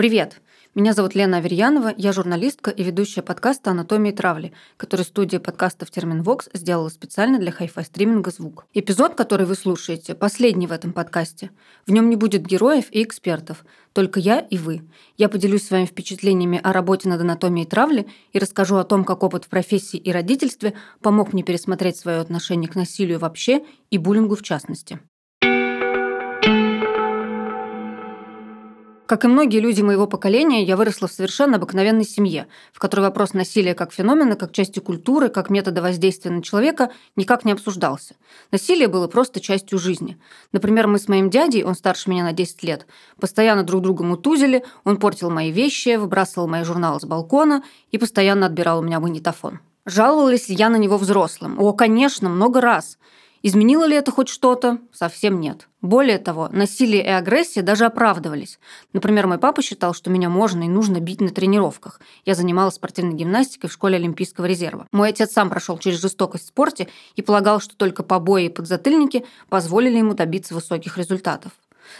Привет! Меня зовут Лена Аверьянова, я журналистка и ведущая подкаста «Анатомия травли», который студия подкастов «Терминвокс» сделала специально для хай-фай стриминга «Звук». Эпизод, который вы слушаете, последний в этом подкасте. В нем не будет героев и экспертов, только я и вы. Я поделюсь своими впечатлениями о работе над анатомией травли и расскажу о том, как опыт в профессии и родительстве помог мне пересмотреть свое отношение к насилию вообще и буллингу в частности. Как и многие люди моего поколения, я выросла в совершенно обыкновенной семье, в которой вопрос насилия как феномена, как части культуры, как метода воздействия на человека никак не обсуждался. Насилие было просто частью жизни. Например, мы с моим дядей, он старше меня на 10 лет, постоянно друг друга мутузили, он портил мои вещи, выбрасывал мои журналы с балкона и постоянно отбирал у меня магнитофон. Жаловалась я на него взрослым? О, конечно, много раз. Изменило ли это хоть что-то? Совсем нет. Более того, насилие и агрессия даже оправдывались. Например, мой папа считал, что меня можно и нужно бить на тренировках. Я занималась спортивной гимнастикой в школе Олимпийского резерва. Мой отец сам прошел через жестокость в спорте и полагал, что только побои и подзатыльники позволили ему добиться высоких результатов.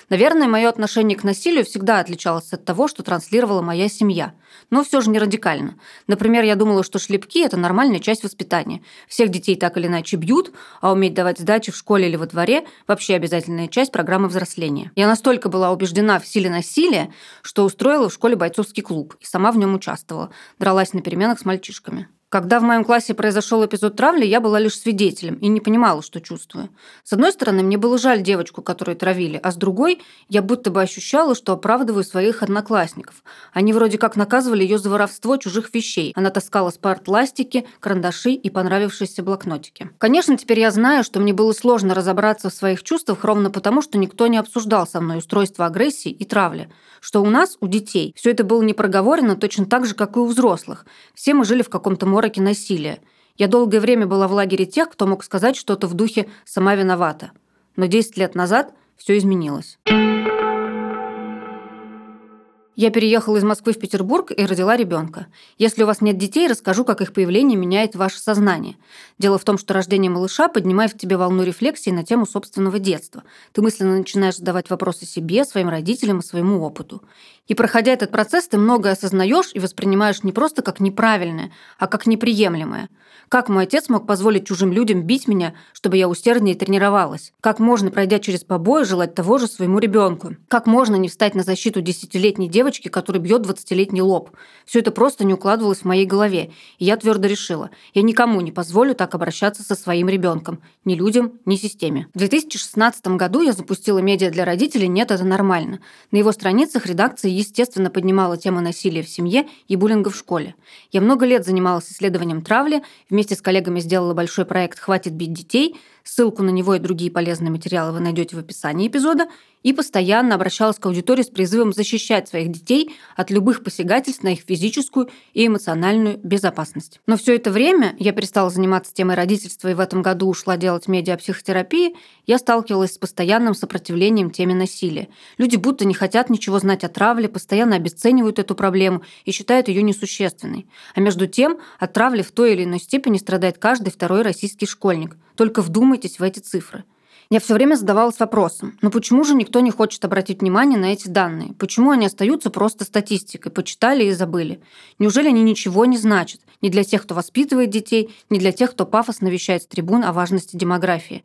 Наверное, мое отношение к насилию всегда отличалось от того, что транслировала моя семья. Но все же не радикально. Например, я думала, что шлепки – это нормальная часть воспитания. Всех детей так или иначе бьют, а уметь давать сдачи в школе или во дворе – вообще обязательная часть программы взросления. Я настолько была убеждена в силе насилия, что устроила в школе бойцовский клуб и сама в нем участвовала. Дралась на переменах с мальчишками. Когда в моем классе произошел эпизод травли, я была лишь свидетелем и не понимала, что чувствую. С одной стороны, мне было жаль девочку, которую травили, а с другой, я будто бы ощущала, что оправдываю своих одноклассников. Они вроде как наказывали ее за воровство чужих вещей. Она таскала с парт ластики, карандаши и понравившиеся блокнотики. Конечно, теперь я знаю, что мне было сложно разобраться в своих чувствах ровно потому, что никто не обсуждал со мной устройство агрессии и травли. Что у нас, у детей, все это было не проговорено точно так же, как и у взрослых. Все мы жили в каком-то мороке насилия. Я долгое время была в лагере тех, кто мог сказать что-то в духе «сама виновата». Но 10 лет назад все изменилось. Я переехала из Москвы в Петербург и родила ребенка. Если у вас нет детей, расскажу, как их появление меняет ваше сознание. Дело в том, что рождение малыша поднимает в тебе волну рефлексии на тему собственного детства. Ты мысленно начинаешь задавать вопросы себе, своим родителям и своему опыту. И проходя этот процесс, ты многое осознаешь и воспринимаешь не просто как неправильное, а как неприемлемое. Как мой отец мог позволить чужим людям бить меня, чтобы я усерднее тренировалась? Как можно, пройдя через побои, желать того же своему ребенку? Как можно не встать на защиту десятилетней девочки, которая бьет двадцатилетний лоб? Все это просто не укладывалось в моей голове, и я твердо решила, я никому не позволю так обращаться со своим ребенком, ни людям, ни системе. В 2016 году я запустила медиа для родителей «Нет, это нормально». На его страницах редакция естественно, поднимала тему насилия в семье и буллинга в школе. Я много лет занималась исследованием травли, вместе с коллегами сделала большой проект «Хватит бить детей», ссылку на него и другие полезные материалы вы найдете в описании эпизода, и постоянно обращалась к аудитории с призывом защищать своих детей от любых посягательств на их физическую и эмоциональную безопасность. Но все это время я перестала заниматься темой родительства и в этом году ушла делать медиапсихотерапии, я сталкивалась с постоянным сопротивлением теме насилия. Люди будто не хотят ничего знать о травле, постоянно обесценивают эту проблему и считают ее несущественной. А между тем, от травли в той или иной степени страдает каждый второй российский школьник. Только вдумайтесь в эти цифры. Я все время задавалась вопросом, но почему же никто не хочет обратить внимание на эти данные? Почему они остаются просто статистикой, почитали и забыли? Неужели они ничего не значат? Ни для тех, кто воспитывает детей, ни для тех, кто пафосно вещает с трибун о важности демографии.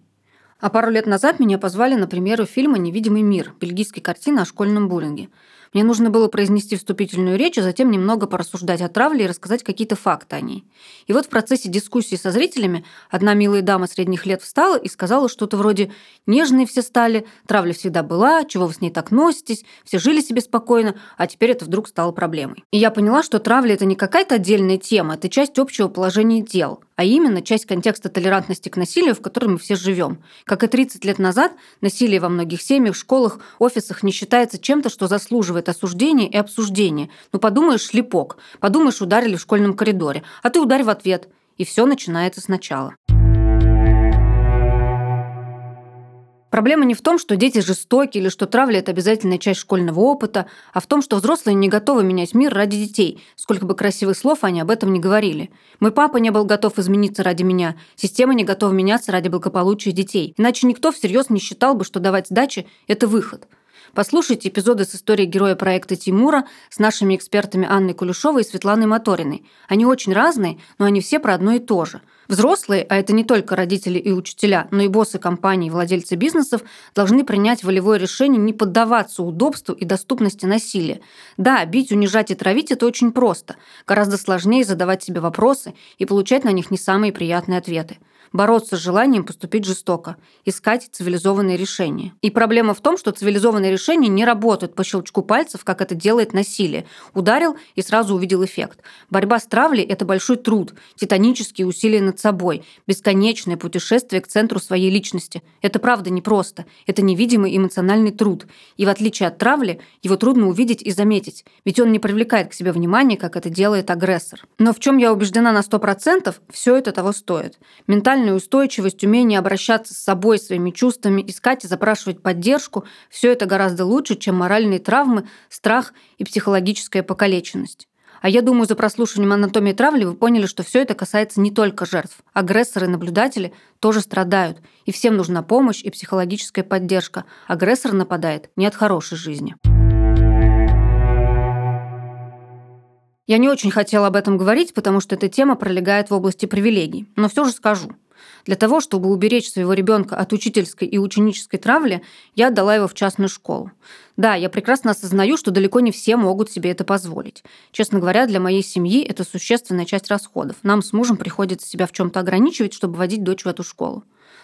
А пару лет назад меня позвали на премьеру фильма «Невидимый мир» бельгийской картины о школьном буллинге. Мне нужно было произнести вступительную речь, а затем немного порассуждать о травле и рассказать какие-то факты о ней. И вот в процессе дискуссии со зрителями одна милая дама средних лет встала и сказала что-то вроде «нежные все стали, травля всегда была, чего вы с ней так носитесь, все жили себе спокойно, а теперь это вдруг стало проблемой». И я поняла, что травля – это не какая-то отдельная тема, это часть общего положения дел, а именно часть контекста толерантности к насилию, в котором мы все живем. Как и 30 лет назад, насилие во многих семьях, школах, офисах не считается чем-то, что заслуживает это осуждение и обсуждение. Ну, подумаешь, шлепок. Подумаешь, ударили в школьном коридоре. А ты ударь в ответ. И все начинается сначала. Проблема не в том, что дети жестоки или что травля – это обязательная часть школьного опыта, а в том, что взрослые не готовы менять мир ради детей, сколько бы красивых слов они об этом не говорили. Мой папа не был готов измениться ради меня, система не готова меняться ради благополучия детей. Иначе никто всерьез не считал бы, что давать сдачи – это выход – Послушайте эпизоды с историей героя проекта Тимура с нашими экспертами Анной Кулешовой и Светланой Моториной. Они очень разные, но они все про одно и то же – Взрослые, а это не только родители и учителя, но и боссы компаний, владельцы бизнесов, должны принять волевое решение не поддаваться удобству и доступности насилия. Да, бить, унижать и травить – это очень просто. Гораздо сложнее задавать себе вопросы и получать на них не самые приятные ответы бороться с желанием поступить жестоко, искать цивилизованные решения. И проблема в том, что цивилизованные решения не работают по щелчку пальцев, как это делает насилие. Ударил и сразу увидел эффект. Борьба с травлей – это большой труд, титанические усилия над собой, бесконечное путешествие к центру своей личности. Это правда непросто. Это невидимый эмоциональный труд. И в отличие от травли, его трудно увидеть и заметить, ведь он не привлекает к себе внимания, как это делает агрессор. Но в чем я убеждена на 100%, все это того стоит. Ментально ментальная устойчивость, умение обращаться с собой, своими чувствами, искать и запрашивать поддержку – все это гораздо лучше, чем моральные травмы, страх и психологическая покалеченность. А я думаю, за прослушиванием анатомии травли вы поняли, что все это касается не только жертв. Агрессоры и наблюдатели тоже страдают, и всем нужна помощь и психологическая поддержка. Агрессор нападает не от хорошей жизни. Я не очень хотела об этом говорить, потому что эта тема пролегает в области привилегий, но все же скажу. Для того, чтобы уберечь своего ребенка от учительской и ученической травли, я отдала его в частную школу. Да, я прекрасно осознаю, что далеко не все могут себе это позволить. Честно говоря, для моей семьи это существенная часть расходов. Нам с мужем приходится себя в чем-то ограничивать, чтобы водить дочь в эту школу.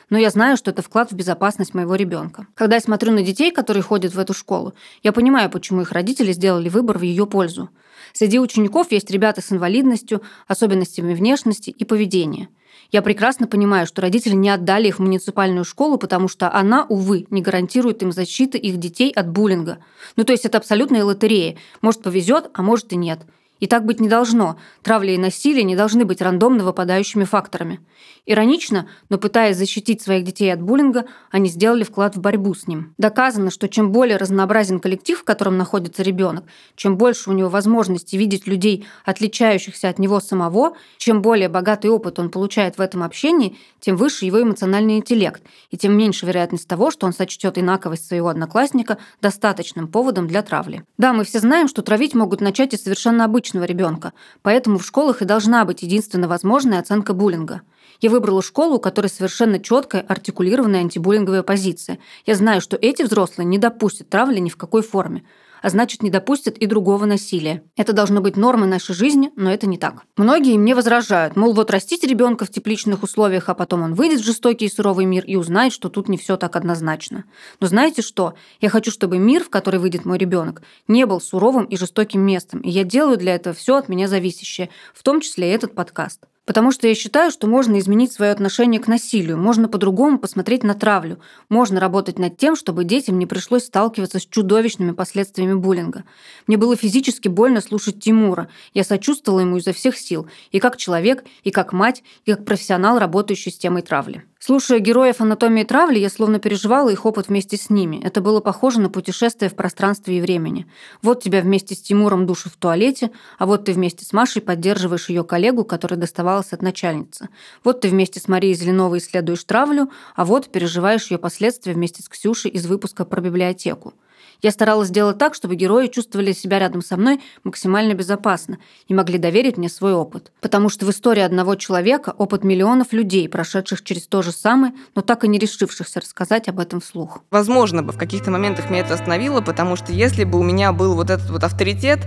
Но я знаю, что это вклад в безопасность моего ребенка. Когда я смотрю на детей, которые ходят в эту школу, я понимаю, почему их родители сделали выбор в ее пользу. Среди учеников есть ребята с инвалидностью, особенностями внешности и поведения – я прекрасно понимаю, что родители не отдали их в муниципальную школу, потому что она, увы, не гарантирует им защиты их детей от буллинга. Ну, то есть это абсолютная лотерея. Может, повезет, а может и нет. И так быть не должно. Травля и насилие не должны быть рандомно выпадающими факторами. Иронично, но пытаясь защитить своих детей от буллинга, они сделали вклад в борьбу с ним. Доказано, что чем более разнообразен коллектив, в котором находится ребенок, чем больше у него возможности видеть людей, отличающихся от него самого, чем более богатый опыт он получает в этом общении, тем выше его эмоциональный интеллект, и тем меньше вероятность того, что он сочтет инаковость своего одноклассника достаточным поводом для травли. Да, мы все знаем, что травить могут начать и совершенно обычно обычного ребенка, поэтому в школах и должна быть единственно возможная оценка буллинга. Я выбрала школу, у которой совершенно четкая, артикулированная антибуллинговая позиция. Я знаю, что эти взрослые не допустят травли ни в какой форме а значит, не допустят и другого насилия. Это должно быть нормой нашей жизни, но это не так. Многие мне возражают, мол, вот растить ребенка в тепличных условиях, а потом он выйдет в жестокий и суровый мир и узнает, что тут не все так однозначно. Но знаете что? Я хочу, чтобы мир, в который выйдет мой ребенок, не был суровым и жестоким местом, и я делаю для этого все от меня зависящее, в том числе и этот подкаст. Потому что я считаю, что можно изменить свое отношение к насилию, можно по-другому посмотреть на травлю, можно работать над тем, чтобы детям не пришлось сталкиваться с чудовищными последствиями буллинга. Мне было физически больно слушать Тимура. Я сочувствовала ему изо всех сил, и как человек, и как мать, и как профессионал, работающий с темой травли. Слушая героев анатомии травли, я словно переживала их опыт вместе с ними. Это было похоже на путешествие в пространстве и времени. Вот тебя вместе с Тимуром душит в туалете, а вот ты вместе с Машей поддерживаешь ее коллегу, которая доставалась от начальницы. Вот ты вместе с Марией Зеленовой исследуешь травлю, а вот переживаешь ее последствия вместе с Ксюшей из выпуска про библиотеку. Я старалась сделать так, чтобы герои чувствовали себя рядом со мной максимально безопасно и могли доверить мне свой опыт. Потому что в истории одного человека опыт миллионов людей, прошедших через то же самое, но так и не решившихся рассказать об этом вслух. Возможно бы в каких-то моментах меня это остановило, потому что если бы у меня был вот этот вот авторитет,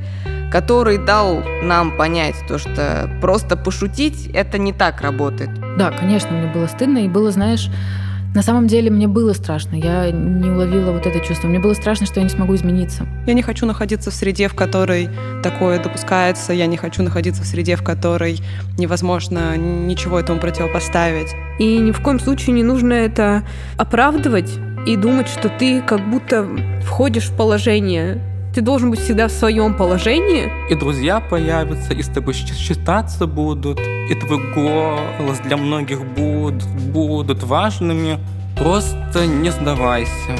который дал нам понять то, что просто пошутить это не так работает. Да, конечно, мне было стыдно, и было, знаешь, на самом деле мне было страшно, я не уловила вот это чувство. Мне было страшно, что я не смогу измениться. Я не хочу находиться в среде, в которой такое допускается. Я не хочу находиться в среде, в которой невозможно ничего этому противопоставить. И ни в коем случае не нужно это оправдывать и думать, что ты как будто входишь в положение ты должен быть всегда в своем положении. И друзья появятся, и с тобой считаться будут, и твой голос для многих будут, будут важными. Просто не сдавайся.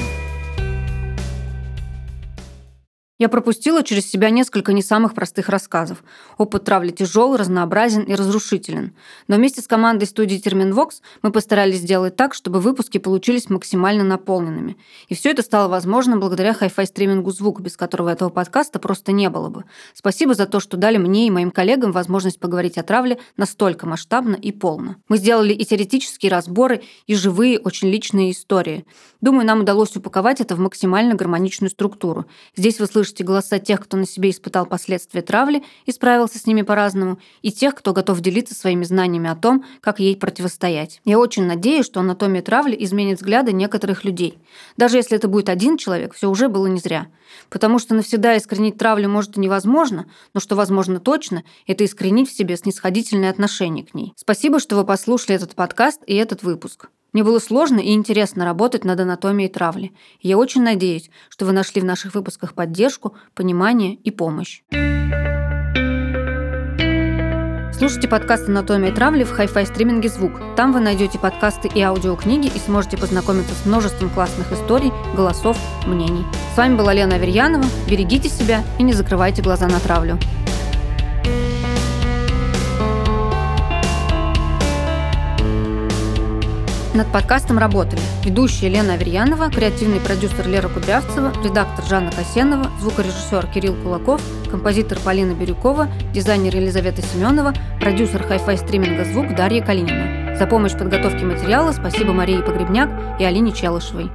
Я пропустила через себя несколько не самых простых рассказов. Опыт травли тяжел, разнообразен и разрушителен. Но вместе с командой студии Терминвокс мы постарались сделать так, чтобы выпуски получились максимально наполненными. И все это стало возможно благодаря хай-фай стримингу «Звук», без которого этого подкаста просто не было бы. Спасибо за то, что дали мне и моим коллегам возможность поговорить о травле настолько масштабно и полно. Мы сделали и теоретические разборы, и живые, очень личные истории. Думаю, нам удалось упаковать это в максимально гармоничную структуру. Здесь вы слышите голоса тех, кто на себе испытал последствия травли и справился с ними по-разному, и тех, кто готов делиться своими знаниями о том, как ей противостоять. Я очень надеюсь, что анатомия травли изменит взгляды некоторых людей. Даже если это будет один человек, все уже было не зря. Потому что навсегда искоренить травлю может и невозможно, но что возможно точно, это искоренить в себе снисходительное отношение к ней. Спасибо, что вы послушали этот подкаст и этот выпуск. Мне было сложно и интересно работать над анатомией травли. И я очень надеюсь, что вы нашли в наших выпусках поддержку, понимание и помощь. Слушайте подкаст «Анатомия травли» в Hi-Fi стриминге «Звук». Там вы найдете подкасты и аудиокниги и сможете познакомиться с множеством классных историй, голосов, мнений. С вами была Лена Аверьянова. Берегите себя и не закрывайте глаза на травлю. Над подкастом работали ведущая Лена Аверьянова, креативный продюсер Лера Кудрявцева, редактор Жанна Касенова, звукорежиссер Кирилл Кулаков, композитор Полина Бирюкова, дизайнер Елизавета Семенова, продюсер хай-фай стриминга «Звук» Дарья Калинина. За помощь в подготовке материала спасибо Марии Погребняк и Алине Челышевой.